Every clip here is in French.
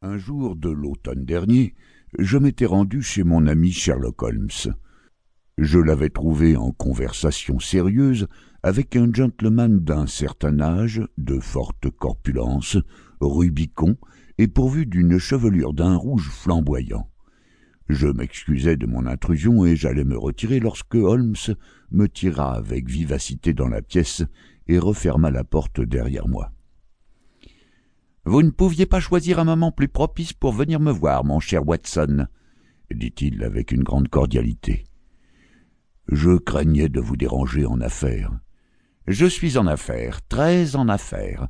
Un jour de l'automne dernier, je m'étais rendu chez mon ami Sherlock Holmes. Je l'avais trouvé en conversation sérieuse avec un gentleman d'un certain âge, de forte corpulence, rubicon et pourvu d'une chevelure d'un rouge flamboyant. Je m'excusai de mon intrusion et j'allais me retirer lorsque Holmes me tira avec vivacité dans la pièce et referma la porte derrière moi. Vous ne pouviez pas choisir un moment plus propice pour venir me voir, mon cher Watson, dit-il avec une grande cordialité. Je craignais de vous déranger en affaires. Je suis en affaires, très en affaires.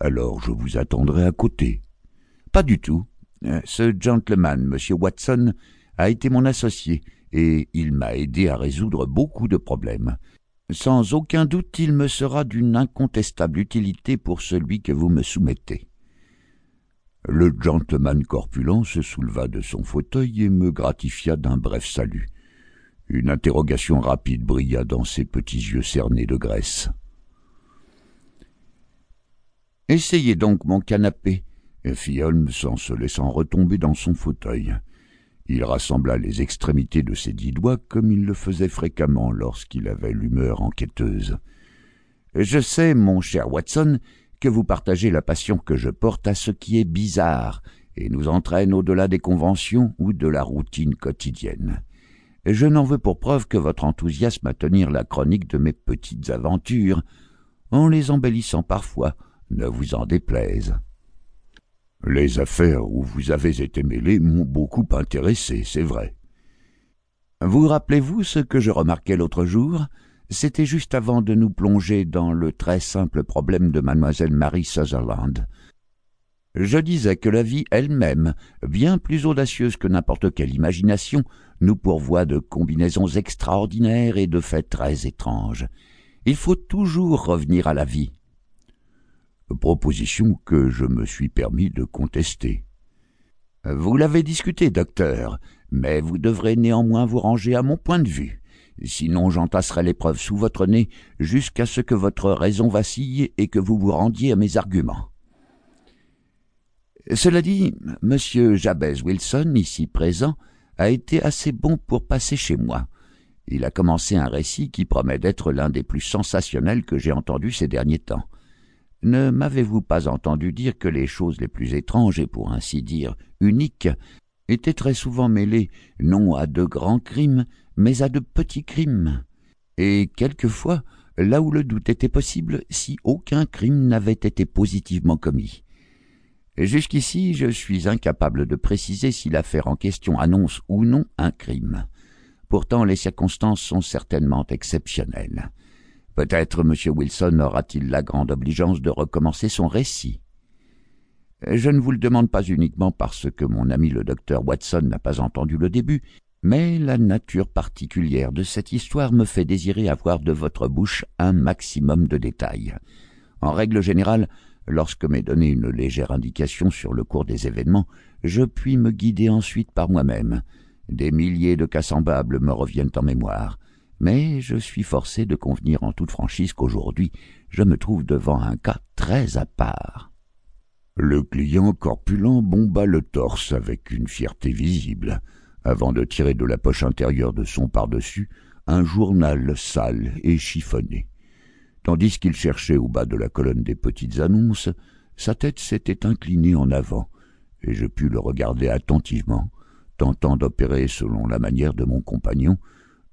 Alors je vous attendrai à côté. Pas du tout. Ce gentleman, monsieur Watson, a été mon associé, et il m'a aidé à résoudre beaucoup de problèmes. Sans aucun doute, il me sera d'une incontestable utilité pour celui que vous me soumettez. Le gentleman corpulent se souleva de son fauteuil et me gratifia d'un bref salut. Une interrogation rapide brilla dans ses petits yeux cernés de graisse. Essayez donc mon canapé, fit Holmes en se laissant retomber dans son fauteuil. Il rassembla les extrémités de ses dix doigts comme il le faisait fréquemment lorsqu'il avait l'humeur enquêteuse. Je sais, mon cher Watson, que vous partagez la passion que je porte à ce qui est bizarre et nous entraîne au-delà des conventions ou de la routine quotidienne. Je n'en veux pour preuve que votre enthousiasme à tenir la chronique de mes petites aventures, en les embellissant parfois, ne vous en déplaise. Les affaires où vous avez été mêlé m'ont beaucoup intéressé, c'est vrai. Vous rappelez-vous ce que je remarquai l'autre jour? C'était juste avant de nous plonger dans le très simple problème de mademoiselle Mary Sutherland. Je disais que la vie elle-même, bien plus audacieuse que n'importe quelle imagination, nous pourvoit de combinaisons extraordinaires et de faits très étranges. Il faut toujours revenir à la vie. Proposition que je me suis permis de contester. Vous l'avez discuté, docteur, mais vous devrez néanmoins vous ranger à mon point de vue sinon j'entasserai l'épreuve sous votre nez jusqu'à ce que votre raison vacille et que vous vous rendiez à mes arguments. Cela dit, M. Jabez Wilson, ici présent, a été assez bon pour passer chez moi. Il a commencé un récit qui promet d'être l'un des plus sensationnels que j'ai entendus ces derniers temps. Ne m'avez-vous pas entendu dire que les choses les plus étranges et pour ainsi dire uniques étaient très souvent mêlées non à de grands crimes, mais à de petits crimes, et quelquefois là où le doute était possible si aucun crime n'avait été positivement commis. Jusqu'ici, je suis incapable de préciser si l'affaire en question annonce ou non un crime. Pourtant, les circonstances sont certainement exceptionnelles. Peut-être M. Wilson aura-t-il la grande obligeance de recommencer son récit. Je ne vous le demande pas uniquement parce que mon ami le docteur Watson n'a pas entendu le début, mais la nature particulière de cette histoire me fait désirer avoir de votre bouche un maximum de détails. En règle générale, lorsque m'est donnée une légère indication sur le cours des événements, je puis me guider ensuite par moi-même. Des milliers de cas semblables me reviennent en mémoire, mais je suis forcé de convenir en toute franchise qu'aujourd'hui je me trouve devant un cas très à part. Le client corpulent bomba le torse avec une fierté visible avant de tirer de la poche intérieure de son pardessus un journal sale et chiffonné. Tandis qu'il cherchait au bas de la colonne des petites annonces, sa tête s'était inclinée en avant, et je pus le regarder attentivement, tentant d'opérer selon la manière de mon compagnon,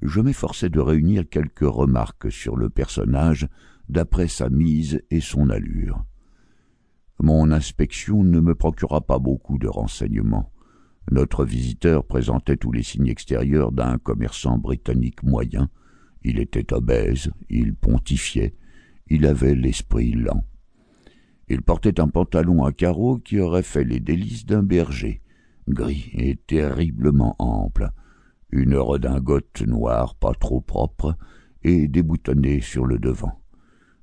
je m'efforçai de réunir quelques remarques sur le personnage d'après sa mise et son allure. Mon inspection ne me procura pas beaucoup de renseignements. Notre visiteur présentait tous les signes extérieurs d'un commerçant britannique moyen. Il était obèse, il pontifiait, il avait l'esprit lent. Il portait un pantalon à carreaux qui aurait fait les délices d'un berger, gris et terriblement ample, une redingote noire pas trop propre et déboutonnée sur le devant,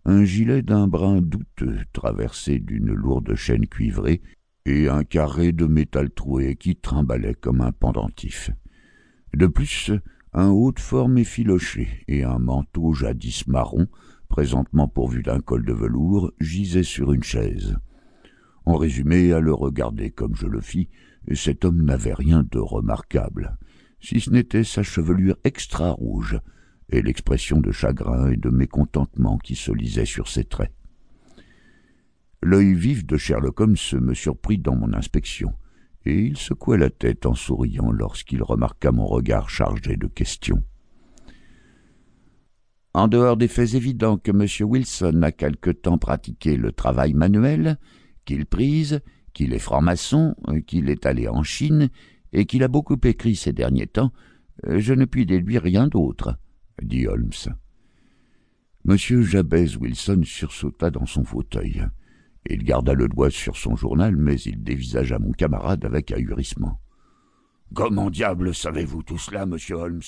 un gilet d'un brun douteux traversé d'une lourde chaîne cuivrée et un carré de métal troué qui trimbalait comme un pendentif. De plus, un haut de forme effiloché et un manteau jadis marron, présentement pourvu d'un col de velours, gisait sur une chaise. En résumé, à le regarder comme je le fis, cet homme n'avait rien de remarquable, si ce n'était sa chevelure extra rouge et l'expression de chagrin et de mécontentement qui se lisait sur ses traits. L'œil vif de Sherlock Holmes me surprit dans mon inspection, et il secoua la tête en souriant lorsqu'il remarqua mon regard chargé de questions. En dehors des faits évidents que M. Wilson a quelque temps pratiqué le travail manuel, qu'il prise, qu'il est franc-maçon, qu'il est allé en Chine, et qu'il a beaucoup écrit ces derniers temps, je ne puis déduire rien d'autre, dit Holmes. M. Jabez Wilson sursauta dans son fauteuil. Il garda le doigt sur son journal, mais il dévisagea mon camarade avec ahurissement. Comment diable savez-vous tout cela, monsieur Holmes?